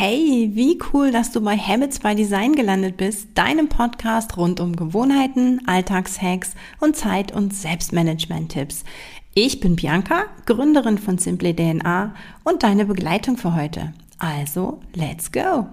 Hey, wie cool, dass du bei Habits by Design gelandet bist, deinem Podcast rund um Gewohnheiten, Alltagshacks und Zeit- und Selbstmanagement-Tipps. Ich bin Bianca, Gründerin von Simply DNA und deine Begleitung für heute. Also, let's go!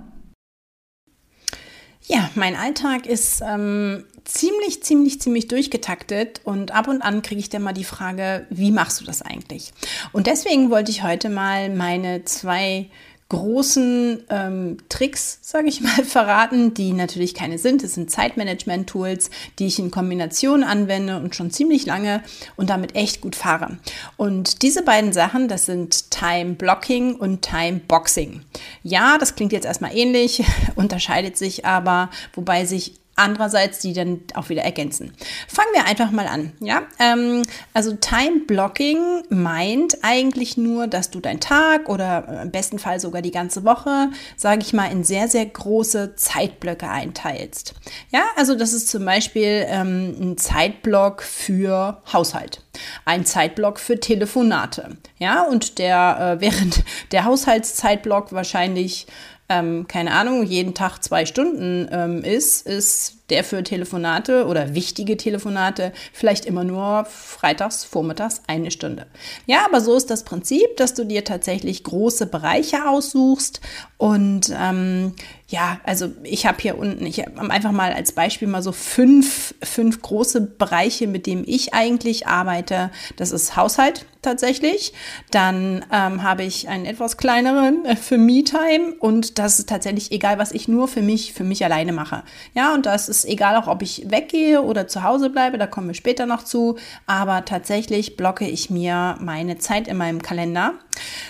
Ja, mein Alltag ist ähm, ziemlich, ziemlich, ziemlich durchgetaktet und ab und an kriege ich dann mal die Frage, wie machst du das eigentlich? Und deswegen wollte ich heute mal meine zwei großen ähm, Tricks, sage ich mal, verraten, die natürlich keine sind. Es sind Zeitmanagement-Tools, die ich in Kombination anwende und schon ziemlich lange und damit echt gut fahre. Und diese beiden Sachen, das sind Time Blocking und Time Boxing. Ja, das klingt jetzt erstmal ähnlich, unterscheidet sich aber, wobei sich andererseits die dann auch wieder ergänzen. Fangen wir einfach mal an. Ja, ähm, also Time Blocking meint eigentlich nur, dass du deinen Tag oder im besten Fall sogar die ganze Woche, sage ich mal, in sehr sehr große Zeitblöcke einteilst. Ja, also das ist zum Beispiel ähm, ein Zeitblock für Haushalt, ein Zeitblock für Telefonate. Ja, und der äh, während der Haushaltszeitblock wahrscheinlich ähm, keine Ahnung, jeden Tag zwei Stunden ähm, ist, ist der für Telefonate oder wichtige Telefonate vielleicht immer nur freitags, vormittags eine Stunde. Ja, aber so ist das Prinzip, dass du dir tatsächlich große Bereiche aussuchst und ähm, ja, also ich habe hier unten, ich habe einfach mal als Beispiel mal so fünf, fünf große Bereiche, mit denen ich eigentlich arbeite. Das ist Haushalt tatsächlich. Dann ähm, habe ich einen etwas kleineren äh, für Me-Time und das ist tatsächlich egal, was ich nur für mich, für mich alleine mache. Ja, und das ist egal auch, ob ich weggehe oder zu Hause bleibe, da kommen wir später noch zu. Aber tatsächlich blocke ich mir meine Zeit in meinem Kalender.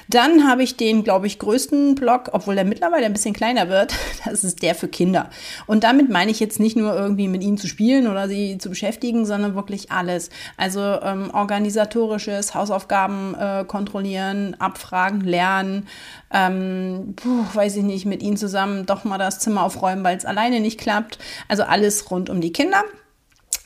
Dann habe ich den, glaube ich, größten Block, obwohl der mittlerweile ein bisschen kleiner wird. Das ist der für Kinder. Und damit meine ich jetzt nicht nur irgendwie mit ihnen zu spielen oder sie zu beschäftigen, sondern wirklich alles. Also ähm, organisatorisches, Hausaufgaben äh, kontrollieren, abfragen, lernen, ähm, puh, weiß ich nicht, mit ihnen zusammen doch mal das Zimmer aufräumen, weil es alleine nicht klappt. Also alles rund um die Kinder.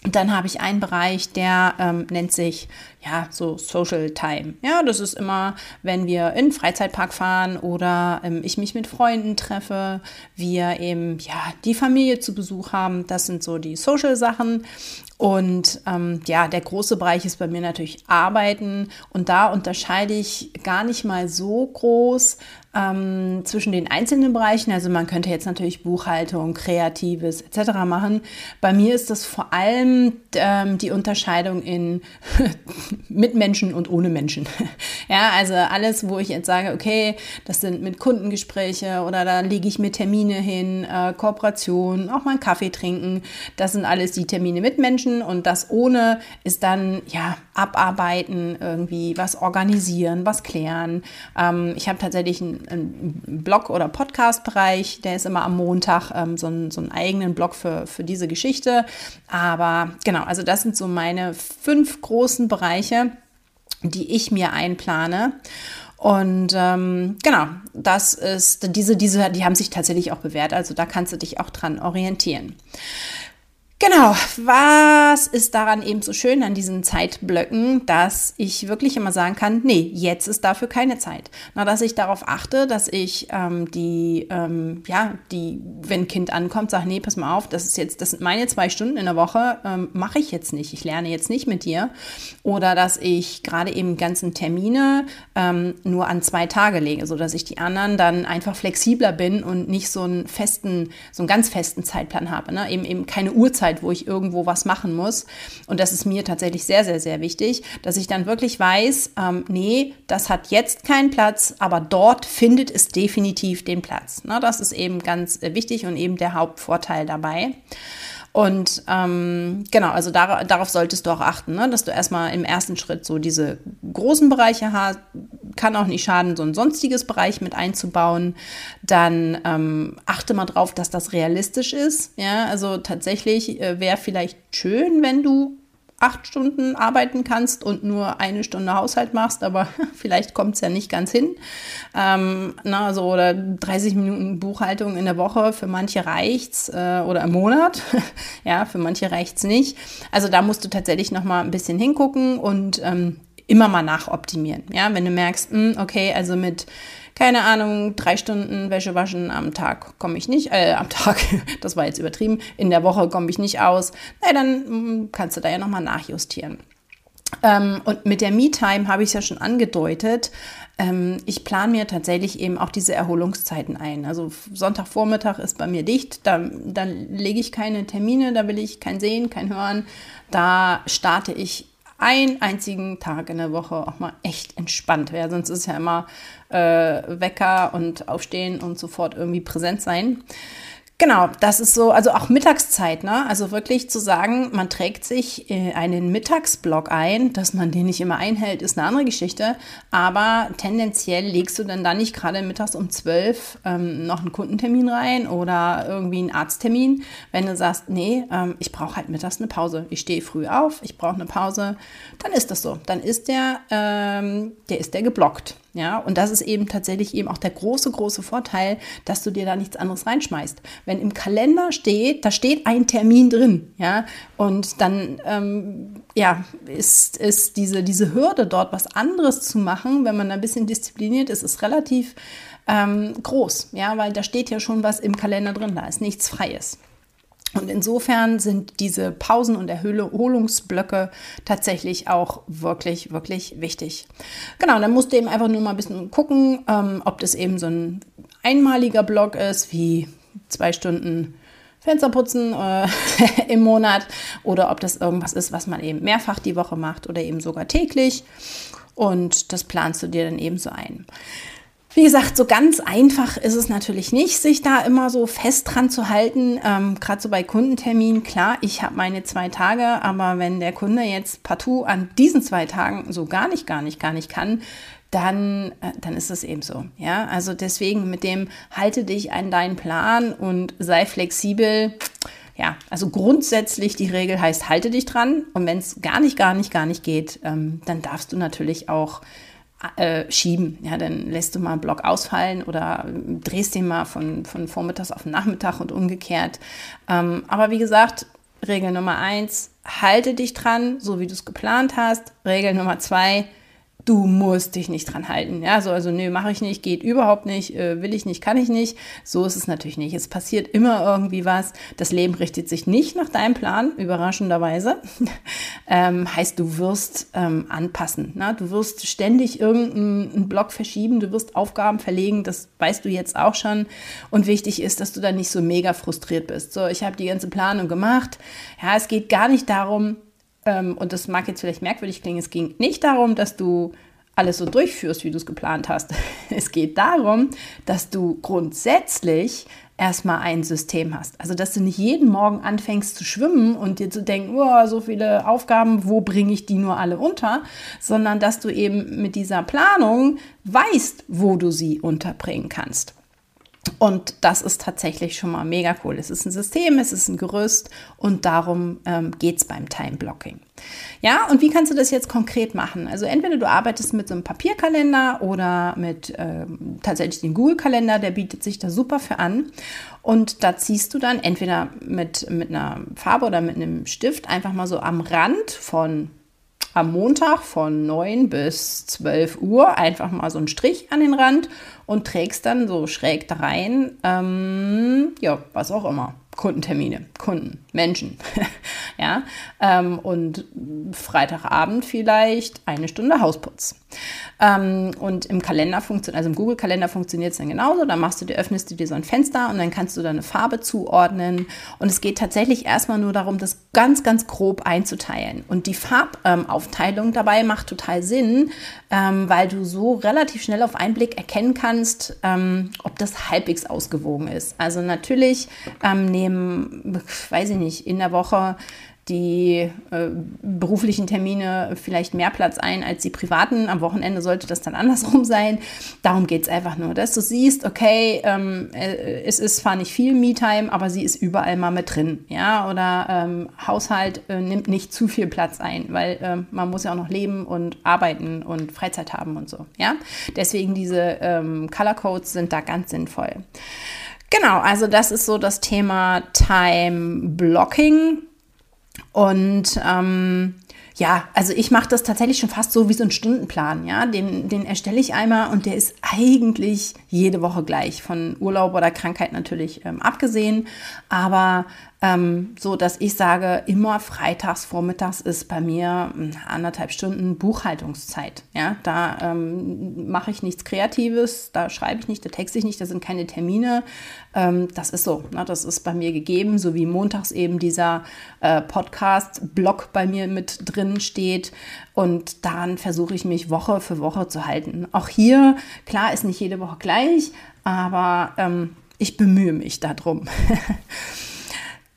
Dann habe ich einen Bereich, der ähm, nennt sich ja so Social Time. Ja, das ist immer, wenn wir in den Freizeitpark fahren oder ähm, ich mich mit Freunden treffe, wir eben ja die Familie zu Besuch haben. Das sind so die Social Sachen. Und ähm, ja, der große Bereich ist bei mir natürlich Arbeiten. Und da unterscheide ich gar nicht mal so groß ähm, zwischen den einzelnen Bereichen. Also man könnte jetzt natürlich Buchhaltung, Kreatives etc. machen. Bei mir ist das vor allem ähm, die Unterscheidung in mit Menschen und ohne Menschen. ja, also alles, wo ich jetzt sage, okay, das sind mit Kundengespräche oder da lege ich mir Termine hin, äh, Kooperation, auch mal einen Kaffee trinken. Das sind alles die Termine mit Menschen und das ohne ist dann ja abarbeiten, irgendwie was organisieren, was klären. Ähm, ich habe tatsächlich einen, einen Blog- oder Podcast-Bereich, der ist immer am Montag ähm, so, ein, so einen eigenen Blog für, für diese Geschichte. Aber genau, also das sind so meine fünf großen Bereiche, die ich mir einplane. Und ähm, genau, das ist diese, diese, die haben sich tatsächlich auch bewährt. Also da kannst du dich auch dran orientieren. Genau, was ist daran eben so schön an diesen Zeitblöcken, dass ich wirklich immer sagen kann, nee, jetzt ist dafür keine Zeit. Na, dass ich darauf achte, dass ich ähm, die, ähm, ja, die, wenn Kind ankommt, sage, nee, pass mal auf, das ist jetzt, das sind meine zwei Stunden in der Woche, ähm, mache ich jetzt nicht, ich lerne jetzt nicht mit dir. Oder dass ich gerade eben ganzen Termine ähm, nur an zwei Tage lege, sodass ich die anderen dann einfach flexibler bin und nicht so einen festen, so einen ganz festen Zeitplan habe. Ne? Eben, eben keine Uhrzeit Uhrzeit, wo ich irgendwo was machen muss. Und das ist mir tatsächlich sehr, sehr, sehr wichtig, dass ich dann wirklich weiß, ähm, nee, das hat jetzt keinen Platz, aber dort findet es definitiv den Platz. Na, das ist eben ganz äh, wichtig und eben der Hauptvorteil dabei. Und ähm, genau, also dar darauf solltest du auch achten, ne? dass du erstmal im ersten Schritt so diese großen Bereiche hast. Kann auch nicht schaden, so ein sonstiges Bereich mit einzubauen. Dann ähm, achte mal drauf, dass das realistisch ist. Ja, also tatsächlich äh, wäre vielleicht schön, wenn du acht Stunden arbeiten kannst und nur eine Stunde Haushalt machst, aber vielleicht kommt es ja nicht ganz hin. Ähm, na, so oder 30 Minuten Buchhaltung in der Woche, für manche reicht's äh, oder im Monat. ja, für manche reicht's nicht. Also da musst du tatsächlich noch mal ein bisschen hingucken und ähm, immer mal nachoptimieren. Ja, wenn du merkst, mh, hm, okay, also mit keine Ahnung, drei Stunden Wäsche waschen am Tag komme ich nicht, äh, am Tag, das war jetzt übertrieben, in der Woche komme ich nicht aus, na dann hm, kannst du da ja nochmal nachjustieren. Ähm, und mit der Me-Time habe ich es ja schon angedeutet. Ähm, ich plane mir tatsächlich eben auch diese Erholungszeiten ein. Also Sonntagvormittag ist bei mir dicht, da, da lege ich keine Termine, da will ich kein Sehen, kein Hören. Da starte ich einen einzigen Tag in der Woche auch mal echt entspannt wäre. Sonst ist ja immer äh, Wecker und Aufstehen und sofort irgendwie präsent sein. Genau, das ist so, also auch Mittagszeit, ne? Also wirklich zu sagen, man trägt sich äh, einen Mittagsblock ein, dass man den nicht immer einhält, ist eine andere Geschichte. Aber tendenziell legst du dann da nicht gerade mittags um zwölf ähm, noch einen Kundentermin rein oder irgendwie einen Arzttermin, wenn du sagst, nee, ähm, ich brauche halt mittags eine Pause. Ich stehe früh auf, ich brauche eine Pause, dann ist das so. Dann ist der, ähm, der ist der geblockt. Ja, und das ist eben tatsächlich eben auch der große, große Vorteil, dass du dir da nichts anderes reinschmeißt. Wenn im Kalender steht, da steht ein Termin drin, ja, und dann ähm, ja, ist, ist diese, diese Hürde dort was anderes zu machen, wenn man ein bisschen diszipliniert ist, ist relativ ähm, groß, ja, weil da steht ja schon was im Kalender drin, da ist nichts Freies. Und insofern sind diese Pausen und Erholungsblöcke tatsächlich auch wirklich, wirklich wichtig. Genau, dann musst du eben einfach nur mal ein bisschen gucken, ähm, ob das eben so ein einmaliger Block ist, wie zwei Stunden Fenster putzen äh, im Monat oder ob das irgendwas ist, was man eben mehrfach die Woche macht oder eben sogar täglich. Und das planst du dir dann eben so ein. Wie gesagt, so ganz einfach ist es natürlich nicht, sich da immer so fest dran zu halten. Ähm, Gerade so bei Kundenterminen, klar, ich habe meine zwei Tage, aber wenn der Kunde jetzt partout an diesen zwei Tagen so gar nicht, gar nicht, gar nicht kann, dann, äh, dann ist es eben so. Ja, also deswegen mit dem halte dich an deinen Plan und sei flexibel. Ja, also grundsätzlich die Regel heißt, halte dich dran. Und wenn es gar nicht, gar nicht, gar nicht geht, ähm, dann darfst du natürlich auch äh, schieben. Ja, dann lässt du mal einen Block ausfallen oder drehst den mal von, von Vormittags auf den Nachmittag und umgekehrt. Ähm, aber wie gesagt, Regel Nummer eins, halte dich dran, so wie du es geplant hast. Regel Nummer zwei, du musst dich nicht dran halten. Ja, so, also, nö, mache ich nicht, geht überhaupt nicht, äh, will ich nicht, kann ich nicht. So ist es natürlich nicht. Es passiert immer irgendwie was. Das Leben richtet sich nicht nach deinem Plan, überraschenderweise. ähm, heißt, du wirst ähm, anpassen. Na? Du wirst ständig irgendeinen Block verschieben, du wirst Aufgaben verlegen, das weißt du jetzt auch schon. Und wichtig ist, dass du dann nicht so mega frustriert bist. So, ich habe die ganze Planung gemacht. Ja, es geht gar nicht darum, ähm, und das mag jetzt vielleicht merkwürdig klingen, es ging nicht darum, dass du alles so durchführst, wie du es geplant hast. Es geht darum, dass du grundsätzlich erstmal ein System hast. Also, dass du nicht jeden Morgen anfängst zu schwimmen und dir zu denken, oh, so viele Aufgaben, wo bringe ich die nur alle unter, sondern dass du eben mit dieser Planung weißt, wo du sie unterbringen kannst. Und das ist tatsächlich schon mal mega cool. Es ist ein System, es ist ein Gerüst und darum ähm, geht es beim Time Blocking. Ja, und wie kannst du das jetzt konkret machen? Also entweder du arbeitest mit so einem Papierkalender oder mit ähm, tatsächlich dem Google-Kalender, der bietet sich da super für an. Und da ziehst du dann entweder mit, mit einer Farbe oder mit einem Stift einfach mal so am Rand von am Montag von 9 bis 12 Uhr einfach mal so einen Strich an den Rand und trägst dann so schräg da rein, ähm, ja, was auch immer. Kundentermine, Kunden, Menschen. ja, ähm, und Freitagabend vielleicht eine Stunde Hausputz. Ähm, und im Kalender funktioniert, also im Google-Kalender funktioniert es dann genauso. Da machst du dir, öffnest du dir so ein Fenster und dann kannst du da eine Farbe zuordnen. Und es geht tatsächlich erstmal nur darum, das ganz, ganz grob einzuteilen. Und die Farbaufteilung dabei macht total Sinn, ähm, weil du so relativ schnell auf einen Blick erkennen kannst, ähm, ob das halbwegs ausgewogen ist. Also natürlich ähm, nehmen nehmen, weiß ich nicht, in der Woche die äh, beruflichen Termine vielleicht mehr Platz ein als die privaten. Am Wochenende sollte das dann andersrum sein. Darum geht es einfach nur, dass du siehst, okay, ähm, äh, es ist zwar nicht viel Me-Time, aber sie ist überall mal mit drin. Ja, oder ähm, Haushalt äh, nimmt nicht zu viel Platz ein, weil ähm, man muss ja auch noch leben und arbeiten und Freizeit haben und so. Ja, deswegen diese ähm, Color Codes sind da ganz sinnvoll. Genau, also das ist so das Thema Time Blocking. Und ähm, ja, also ich mache das tatsächlich schon fast so wie so ein Stundenplan, ja. Den, den erstelle ich einmal und der ist eigentlich jede Woche gleich, von Urlaub oder Krankheit natürlich ähm, abgesehen. Aber ähm, so dass ich sage, immer freitags vormittags ist bei mir hm, anderthalb Stunden Buchhaltungszeit. Ja, da ähm, mache ich nichts Kreatives, da schreibe ich nicht, da texte ich nicht, da sind keine Termine. Ähm, das ist so, ne? das ist bei mir gegeben, so wie montags eben dieser äh, Podcast-Blog bei mir mit drin steht. Und daran versuche ich mich Woche für Woche zu halten. Auch hier, klar, ist nicht jede Woche gleich, aber ähm, ich bemühe mich darum.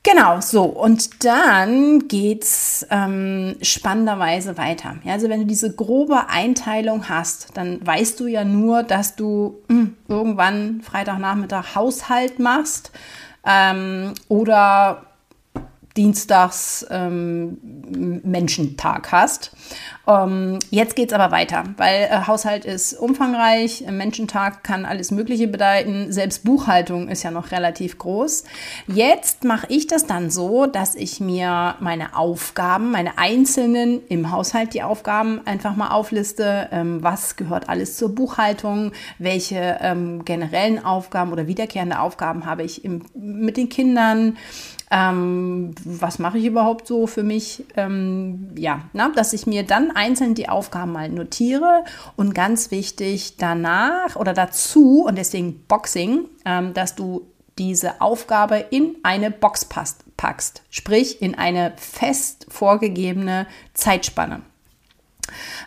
Genau, so. Und dann geht's ähm, spannenderweise weiter. Ja, also wenn du diese grobe Einteilung hast, dann weißt du ja nur, dass du mh, hm, irgendwann Freitagnachmittag Haushalt machst ähm, oder Dienstags ähm, Menschentag hast. Ähm, jetzt geht es aber weiter, weil äh, Haushalt ist umfangreich, Menschentag kann alles Mögliche bedeuten, selbst Buchhaltung ist ja noch relativ groß. Jetzt mache ich das dann so, dass ich mir meine Aufgaben, meine einzelnen im Haushalt die Aufgaben einfach mal aufliste, ähm, was gehört alles zur Buchhaltung, welche ähm, generellen Aufgaben oder wiederkehrende Aufgaben habe ich im, mit den Kindern ähm, was mache ich überhaupt so für mich? Ähm, ja, na, dass ich mir dann einzeln die Aufgaben mal notiere und ganz wichtig danach oder dazu und deswegen Boxing, ähm, dass du diese Aufgabe in eine Box passt, packst, sprich in eine fest vorgegebene Zeitspanne.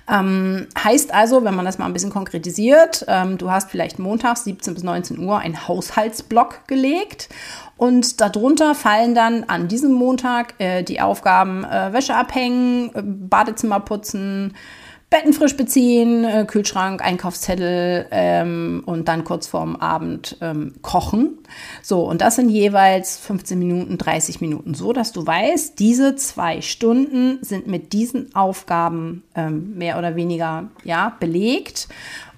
Ähm, heißt also, wenn man das mal ein bisschen konkretisiert, ähm, du hast vielleicht montags 17 bis 19 Uhr einen Haushaltsblock gelegt und darunter fallen dann an diesem Montag äh, die Aufgaben äh, Wäsche abhängen, äh, Badezimmer putzen, Betten frisch beziehen, äh, Kühlschrank, Einkaufszettel ähm, und dann kurz vorm Abend ähm, kochen. So, und das sind jeweils 15 Minuten, 30 Minuten, so dass du weißt, diese zwei Stunden sind mit diesen Aufgaben ähm, mehr oder weniger ja, belegt.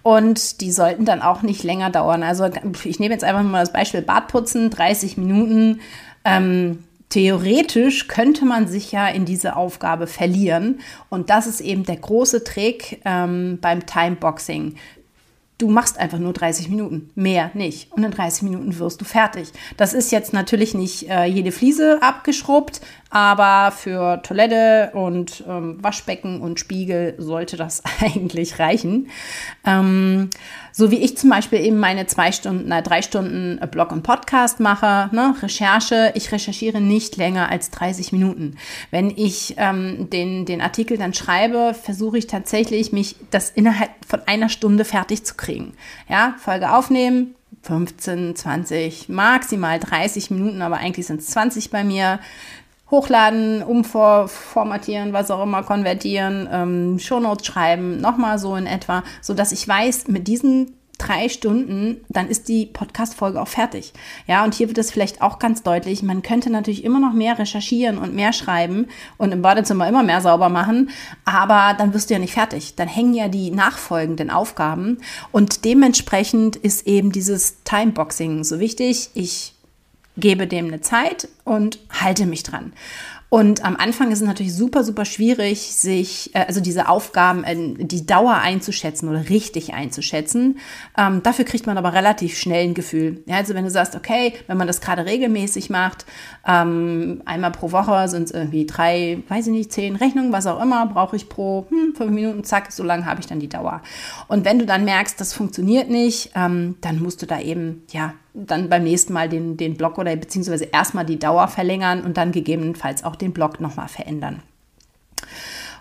Und die sollten dann auch nicht länger dauern. Also ich nehme jetzt einfach mal das Beispiel Badputzen, 30 Minuten. Ähm, theoretisch könnte man sich ja in diese Aufgabe verlieren. Und das ist eben der große Trick ähm, beim Timeboxing. Du machst einfach nur 30 Minuten, mehr nicht. Und in 30 Minuten wirst du fertig. Das ist jetzt natürlich nicht äh, jede Fliese abgeschrubbt, aber für Toilette und ähm, Waschbecken und Spiegel sollte das eigentlich reichen. Ähm, so wie ich zum Beispiel eben meine zwei Stunden, na, drei Stunden Blog und Podcast mache, ne, Recherche. Ich recherchiere nicht länger als 30 Minuten. Wenn ich ähm, den, den Artikel dann schreibe, versuche ich tatsächlich, mich das innerhalb von einer Stunde fertig zu kriegen. Ja, Folge aufnehmen, 15, 20, maximal 30 Minuten, aber eigentlich sind es 20 bei mir hochladen, umformatieren, was auch immer, konvertieren, ähm, Shownotes schreiben, nochmal so in etwa, so dass ich weiß, mit diesen drei Stunden, dann ist die Podcast-Folge auch fertig. Ja, und hier wird es vielleicht auch ganz deutlich, man könnte natürlich immer noch mehr recherchieren und mehr schreiben und im Badezimmer immer mehr sauber machen, aber dann wirst du ja nicht fertig. Dann hängen ja die nachfolgenden Aufgaben und dementsprechend ist eben dieses Timeboxing so wichtig. Ich gebe dem eine Zeit und halte mich dran. Und am Anfang ist es natürlich super, super schwierig, sich, äh, also diese Aufgaben, die Dauer einzuschätzen oder richtig einzuschätzen. Ähm, dafür kriegt man aber relativ schnell ein Gefühl. Ja, also wenn du sagst, okay, wenn man das gerade regelmäßig macht, ähm, einmal pro Woche sind es irgendwie drei, weiß ich nicht, zehn Rechnungen, was auch immer, brauche ich pro hm, fünf Minuten, zack, so lange habe ich dann die Dauer. Und wenn du dann merkst, das funktioniert nicht, ähm, dann musst du da eben, ja, dann beim nächsten Mal den, den Block oder beziehungsweise erstmal die Dauer verlängern und dann gegebenenfalls auch den Block nochmal verändern.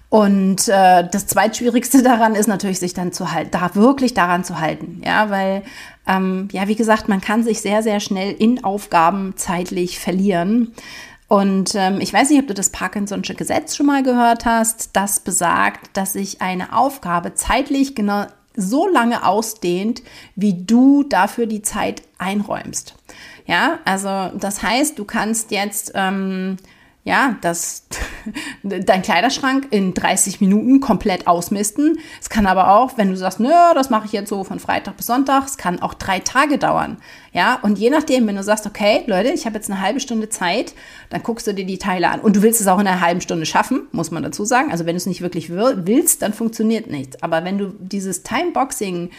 Und äh, das zweitschwierigste daran ist natürlich, sich dann zu halten, da wirklich daran zu halten, ja, weil ähm, ja, wie gesagt, man kann sich sehr, sehr schnell in Aufgaben zeitlich verlieren. Und ähm, ich weiß nicht, ob du das Parkinson'sche Gesetz schon mal gehört hast. Das besagt, dass sich eine Aufgabe zeitlich genau so lange ausdehnt, wie du dafür die Zeit einräumst. Ja, also das heißt, du kannst jetzt ähm, ja, das, dein Kleiderschrank in 30 Minuten komplett ausmisten. Es kann aber auch, wenn du sagst, nö, das mache ich jetzt so von Freitag bis Sonntag, es kann auch drei Tage dauern. Ja, und je nachdem, wenn du sagst, okay, Leute, ich habe jetzt eine halbe Stunde Zeit, dann guckst du dir die Teile an. Und du willst es auch in einer halben Stunde schaffen, muss man dazu sagen. Also wenn du es nicht wirklich willst, dann funktioniert nichts. Aber wenn du dieses Timeboxing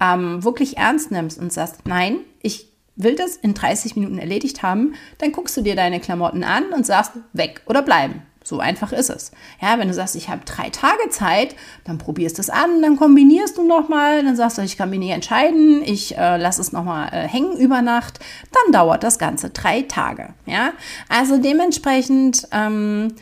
ähm, wirklich ernst nimmst und sagst, nein, ich will das in 30 Minuten erledigt haben, dann guckst du dir deine Klamotten an und sagst, weg oder bleiben. So einfach ist es. Ja, wenn du sagst, ich habe drei Tage Zeit, dann probierst du es an, dann kombinierst du nochmal, dann sagst du, ich kann mich nicht entscheiden, ich äh, lasse es nochmal äh, hängen über Nacht, dann dauert das Ganze drei Tage. Ja, also dementsprechend, ähm,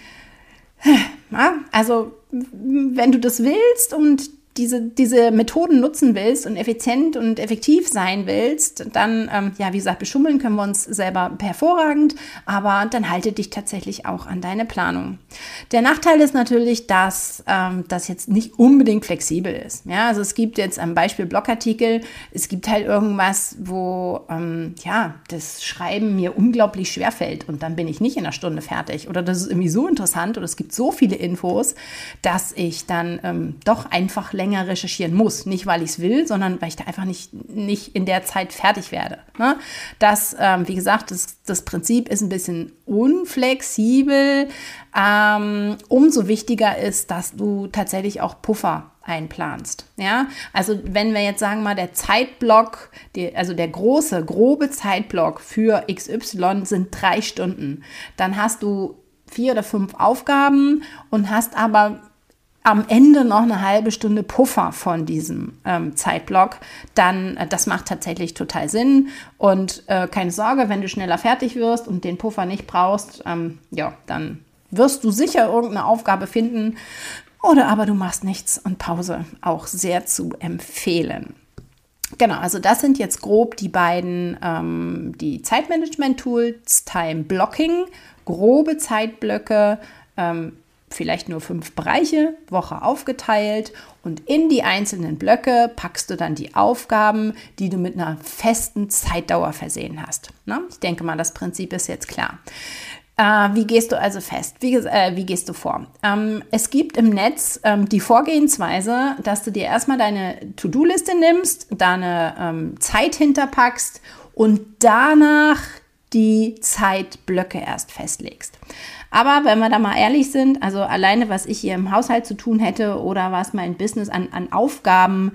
also wenn du das willst und diese, diese Methoden nutzen willst und effizient und effektiv sein willst, dann, ähm, ja, wie gesagt, beschummeln können wir uns selber hervorragend, aber dann halte dich tatsächlich auch an deine Planung. Der Nachteil ist natürlich, dass ähm, das jetzt nicht unbedingt flexibel ist. Ja, also es gibt jetzt am Beispiel Blogartikel, es gibt halt irgendwas, wo, ähm, ja, das Schreiben mir unglaublich schwer fällt und dann bin ich nicht in einer Stunde fertig oder das ist irgendwie so interessant oder es gibt so viele Infos, dass ich dann ähm, doch einfach länger recherchieren muss. Nicht, weil ich es will, sondern weil ich da einfach nicht, nicht in der Zeit fertig werde. Ne? Das, ähm, wie gesagt, das, das Prinzip ist ein bisschen unflexibel. Ähm, umso wichtiger ist, dass du tatsächlich auch Puffer einplanst. Ja, also wenn wir jetzt sagen mal, der Zeitblock, die, also der große, grobe Zeitblock für XY sind drei Stunden, dann hast du vier oder fünf Aufgaben und hast aber am Ende noch eine halbe Stunde Puffer von diesem ähm, Zeitblock, dann äh, das macht tatsächlich total Sinn. Und äh, keine Sorge, wenn du schneller fertig wirst und den Puffer nicht brauchst, ähm, ja, dann wirst du sicher irgendeine Aufgabe finden. Oder aber du machst nichts und Pause auch sehr zu empfehlen. Genau, also das sind jetzt grob die beiden, ähm, die Zeitmanagement-Tools, Time Blocking, grobe Zeitblöcke, ähm, vielleicht nur fünf Bereiche, Woche aufgeteilt und in die einzelnen Blöcke packst du dann die Aufgaben, die du mit einer festen Zeitdauer versehen hast. Ne? Ich denke mal, das Prinzip ist jetzt klar. Äh, wie gehst du also fest? Wie, äh, wie gehst du vor? Ähm, es gibt im Netz ähm, die Vorgehensweise, dass du dir erstmal deine To-Do-Liste nimmst, deine ähm, Zeit hinterpackst und danach die Zeitblöcke erst festlegst. Aber wenn wir da mal ehrlich sind, also alleine was ich hier im Haushalt zu tun hätte oder was mein Business an, an Aufgaben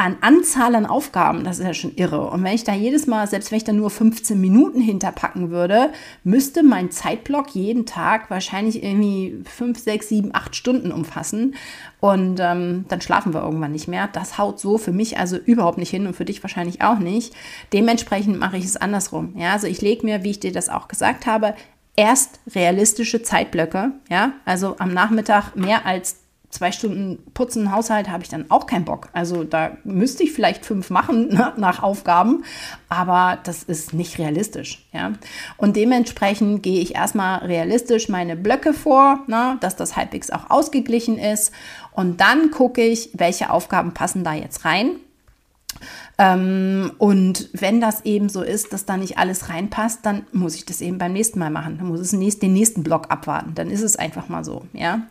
an Anzahl an Aufgaben, das ist ja schon irre. Und wenn ich da jedes Mal, selbst wenn ich da nur 15 Minuten hinterpacken würde, müsste mein Zeitblock jeden Tag wahrscheinlich irgendwie 5, 6, 7, 8 Stunden umfassen. Und ähm, dann schlafen wir irgendwann nicht mehr. Das haut so für mich also überhaupt nicht hin und für dich wahrscheinlich auch nicht. Dementsprechend mache ich es andersrum. Ja, also ich lege mir, wie ich dir das auch gesagt habe, erst realistische Zeitblöcke. Ja, also am Nachmittag mehr als zwei Stunden putzen Haushalt habe ich dann auch keinen Bock. Also da müsste ich vielleicht fünf machen ne, nach Aufgaben, aber das ist nicht realistisch. Ja? Und dementsprechend gehe ich erstmal realistisch meine Blöcke vor, ne, dass das halbwegs auch ausgeglichen ist. Und dann gucke ich, welche Aufgaben passen da jetzt rein. Ähm, und wenn das eben so ist, dass da nicht alles reinpasst, dann muss ich das eben beim nächsten Mal machen. Dann muss es nächst, den nächsten Block abwarten. Dann ist es einfach mal so, ja.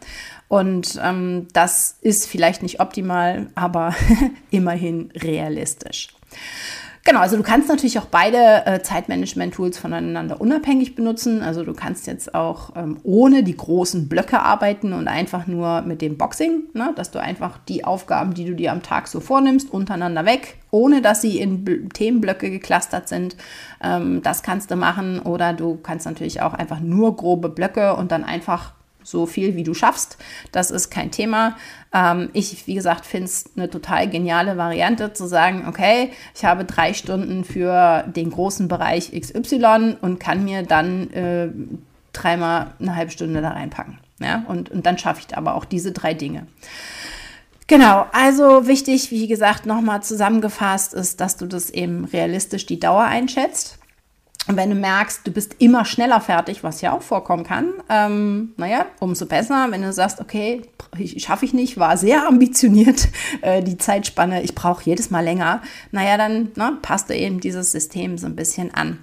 Und ähm, das ist vielleicht nicht optimal, aber immerhin realistisch. Genau, also du kannst natürlich auch beide äh, Zeitmanagement-Tools voneinander unabhängig benutzen. Also du kannst jetzt auch ähm, ohne die großen Blöcke arbeiten und einfach nur mit dem Boxing, ne? dass du einfach die Aufgaben, die du dir am Tag so vornimmst, untereinander weg, ohne dass sie in B Themenblöcke geklustert sind. Ähm, das kannst du machen. Oder du kannst natürlich auch einfach nur grobe Blöcke und dann einfach so viel wie du schaffst. Das ist kein Thema. Ähm, ich, wie gesagt, finde es eine total geniale Variante zu sagen, okay, ich habe drei Stunden für den großen Bereich XY und kann mir dann äh, dreimal eine halbe Stunde da reinpacken. Ja? Und, und dann schaffe ich aber auch diese drei Dinge. Genau, also wichtig, wie gesagt, nochmal zusammengefasst ist, dass du das eben realistisch die Dauer einschätzt. Und wenn du merkst, du bist immer schneller fertig, was ja auch vorkommen kann, ähm, naja, umso besser. Wenn du sagst, okay, schaffe ich nicht, war sehr ambitioniert, äh, die Zeitspanne, ich brauche jedes Mal länger, naja, dann na, passt du eben dieses System so ein bisschen an.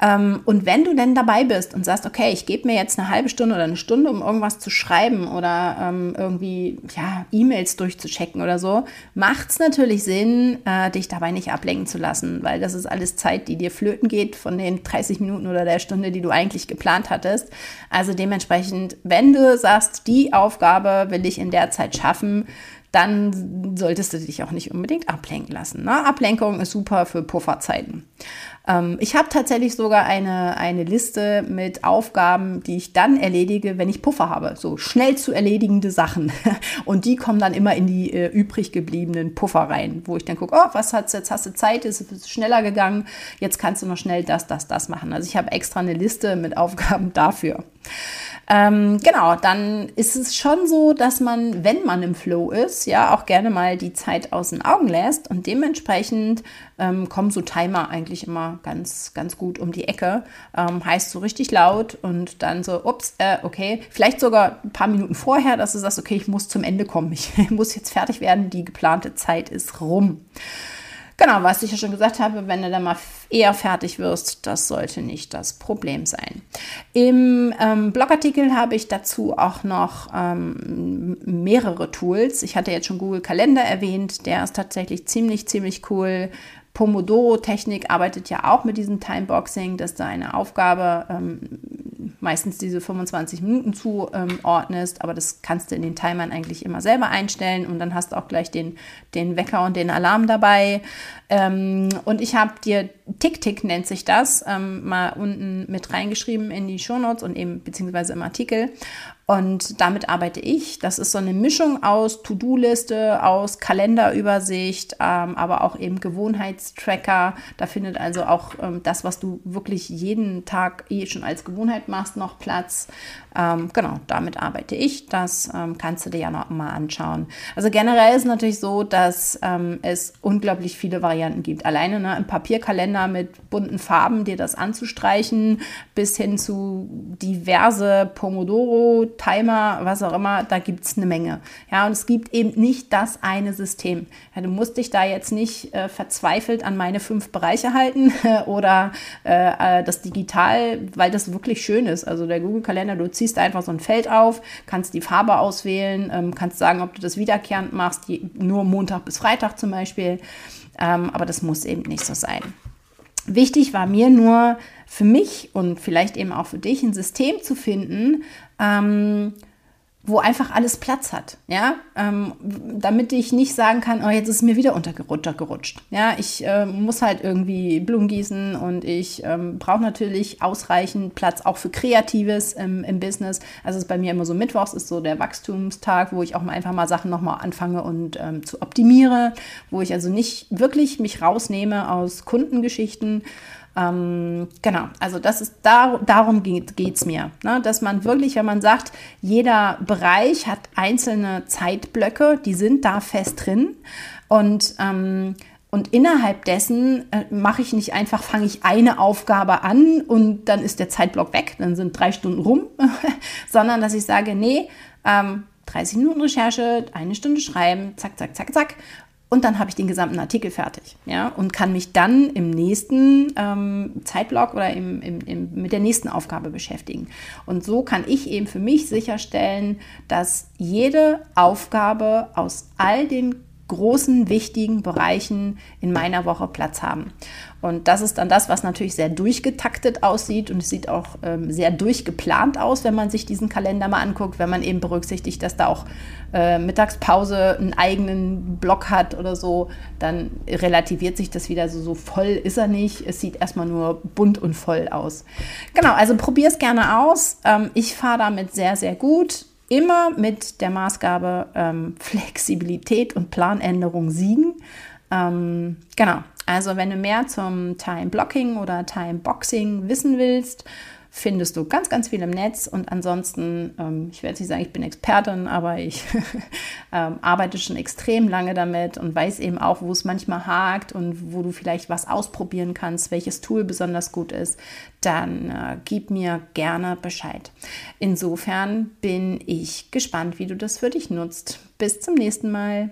Ähm, und wenn du denn dabei bist und sagst, okay, ich gebe mir jetzt eine halbe Stunde oder eine Stunde, um irgendwas zu schreiben oder ähm, irgendwie ja, E-Mails durchzuchecken oder so, macht es natürlich Sinn, äh, dich dabei nicht ablenken zu lassen, weil das ist alles Zeit, die dir flöten geht von den 30 Minuten oder der Stunde, die du eigentlich geplant hattest. Also dementsprechend, wenn du sagst, die Aufgabe will ich in der Zeit schaffen, dann solltest du dich auch nicht unbedingt ablenken lassen. Ne? Ablenkung ist super für Pufferzeiten. Ähm, ich habe tatsächlich sogar eine, eine Liste mit Aufgaben, die ich dann erledige, wenn ich Puffer habe. So schnell zu erledigende Sachen. Und die kommen dann immer in die äh, übrig gebliebenen Puffer rein, wo ich dann gucke, oh, was hat's jetzt? Hast du Zeit? Ist es schneller gegangen? Jetzt kannst du noch schnell das, das, das machen. Also ich habe extra eine Liste mit Aufgaben dafür. Ähm, genau, dann ist es schon so, dass man, wenn man im Flow ist, ja auch gerne mal die Zeit aus den Augen lässt und dementsprechend ähm, kommen so Timer eigentlich immer ganz, ganz gut um die Ecke. Ähm, heißt so richtig laut und dann so, ups, äh, okay, vielleicht sogar ein paar Minuten vorher, dass du sagst, okay, ich muss zum Ende kommen, ich muss jetzt fertig werden, die geplante Zeit ist rum. Genau, was ich ja schon gesagt habe, wenn du dann mal eher fertig wirst, das sollte nicht das Problem sein. Im ähm, Blogartikel habe ich dazu auch noch ähm, mehrere Tools. Ich hatte jetzt schon Google Kalender erwähnt, der ist tatsächlich ziemlich, ziemlich cool. Pomodoro-Technik arbeitet ja auch mit diesem Timeboxing, dass du eine Aufgabe ähm, meistens diese 25 Minuten zuordnest, ähm, aber das kannst du in den Timern eigentlich immer selber einstellen und dann hast du auch gleich den, den Wecker und den Alarm dabei. Ähm, und ich habe dir Tick-Tick nennt sich das, ähm, mal unten mit reingeschrieben in die Shownotes und eben beziehungsweise im Artikel. Und damit arbeite ich. Das ist so eine Mischung aus To-Do-Liste, aus Kalenderübersicht, ähm, aber auch eben Gewohnheitstracker. Da findet also auch ähm, das, was du wirklich jeden Tag eh schon als Gewohnheit machst, noch Platz. Ähm, genau, damit arbeite ich. Das ähm, kannst du dir ja noch mal anschauen. Also generell ist natürlich so, dass ähm, es unglaublich viele Varianten gibt. Alleine ne, im Papierkalender mit bunten Farben dir das anzustreichen, bis hin zu diverse Pomodoro, Timer, was auch immer, da gibt es eine Menge. Ja, und es gibt eben nicht das eine System. Ja, du musst dich da jetzt nicht äh, verzweifelt an meine fünf Bereiche halten oder äh, äh, das digital, weil das wirklich schön ist. Also der Google-Kalender, du ziehst einfach so ein Feld auf, kannst die Farbe auswählen, ähm, kannst sagen, ob du das wiederkehrend machst, die, nur Montag bis Freitag zum Beispiel. Ähm, aber das muss eben nicht so sein. Wichtig war mir nur für mich und vielleicht eben auch für dich ein System zu finden, ähm, wo einfach alles Platz hat, ja, ähm, damit ich nicht sagen kann, oh, jetzt ist mir wieder untergerutscht. Ja, ich äh, muss halt irgendwie Blumen gießen und ich ähm, brauche natürlich ausreichend Platz auch für Kreatives im, im Business. Also es ist bei mir immer so Mittwochs ist so der Wachstumstag, wo ich auch mal einfach mal Sachen nochmal anfange und ähm, zu optimiere, wo ich also nicht wirklich mich rausnehme aus Kundengeschichten ähm, genau, also das ist da, darum geht es mir, ne? dass man wirklich, wenn man sagt, jeder Bereich hat einzelne Zeitblöcke, die sind da fest drin. Und ähm, und innerhalb dessen äh, mache ich nicht einfach, fange ich eine Aufgabe an und dann ist der Zeitblock weg, dann sind drei Stunden rum, sondern dass ich sage, nee, ähm, 30 Minuten Recherche, eine Stunde schreiben, zack, zack, zack, zack und dann habe ich den gesamten Artikel fertig, ja, und kann mich dann im nächsten ähm, Zeitblock oder im, im, im, mit der nächsten Aufgabe beschäftigen. Und so kann ich eben für mich sicherstellen, dass jede Aufgabe aus all den großen, wichtigen Bereichen in meiner Woche Platz haben. Und das ist dann das, was natürlich sehr durchgetaktet aussieht und es sieht auch ähm, sehr durchgeplant aus, wenn man sich diesen Kalender mal anguckt, wenn man eben berücksichtigt, dass da auch äh, Mittagspause einen eigenen Block hat oder so, dann relativiert sich das wieder so, so voll ist er nicht. Es sieht erstmal nur bunt und voll aus. Genau, also probier es gerne aus. Ähm, ich fahre damit sehr, sehr gut immer mit der Maßgabe ähm, Flexibilität und Planänderung siegen. Ähm, genau, also wenn du mehr zum Time Blocking oder Time Boxing wissen willst, findest du ganz, ganz viel im Netz. Und ansonsten, ähm, ich werde nicht sagen, ich bin Expertin, aber ich ähm, arbeite schon extrem lange damit und weiß eben auch, wo es manchmal hakt und wo du vielleicht was ausprobieren kannst, welches Tool besonders gut ist. Dann äh, gib mir gerne Bescheid. Insofern bin ich gespannt, wie du das für dich nutzt. Bis zum nächsten Mal.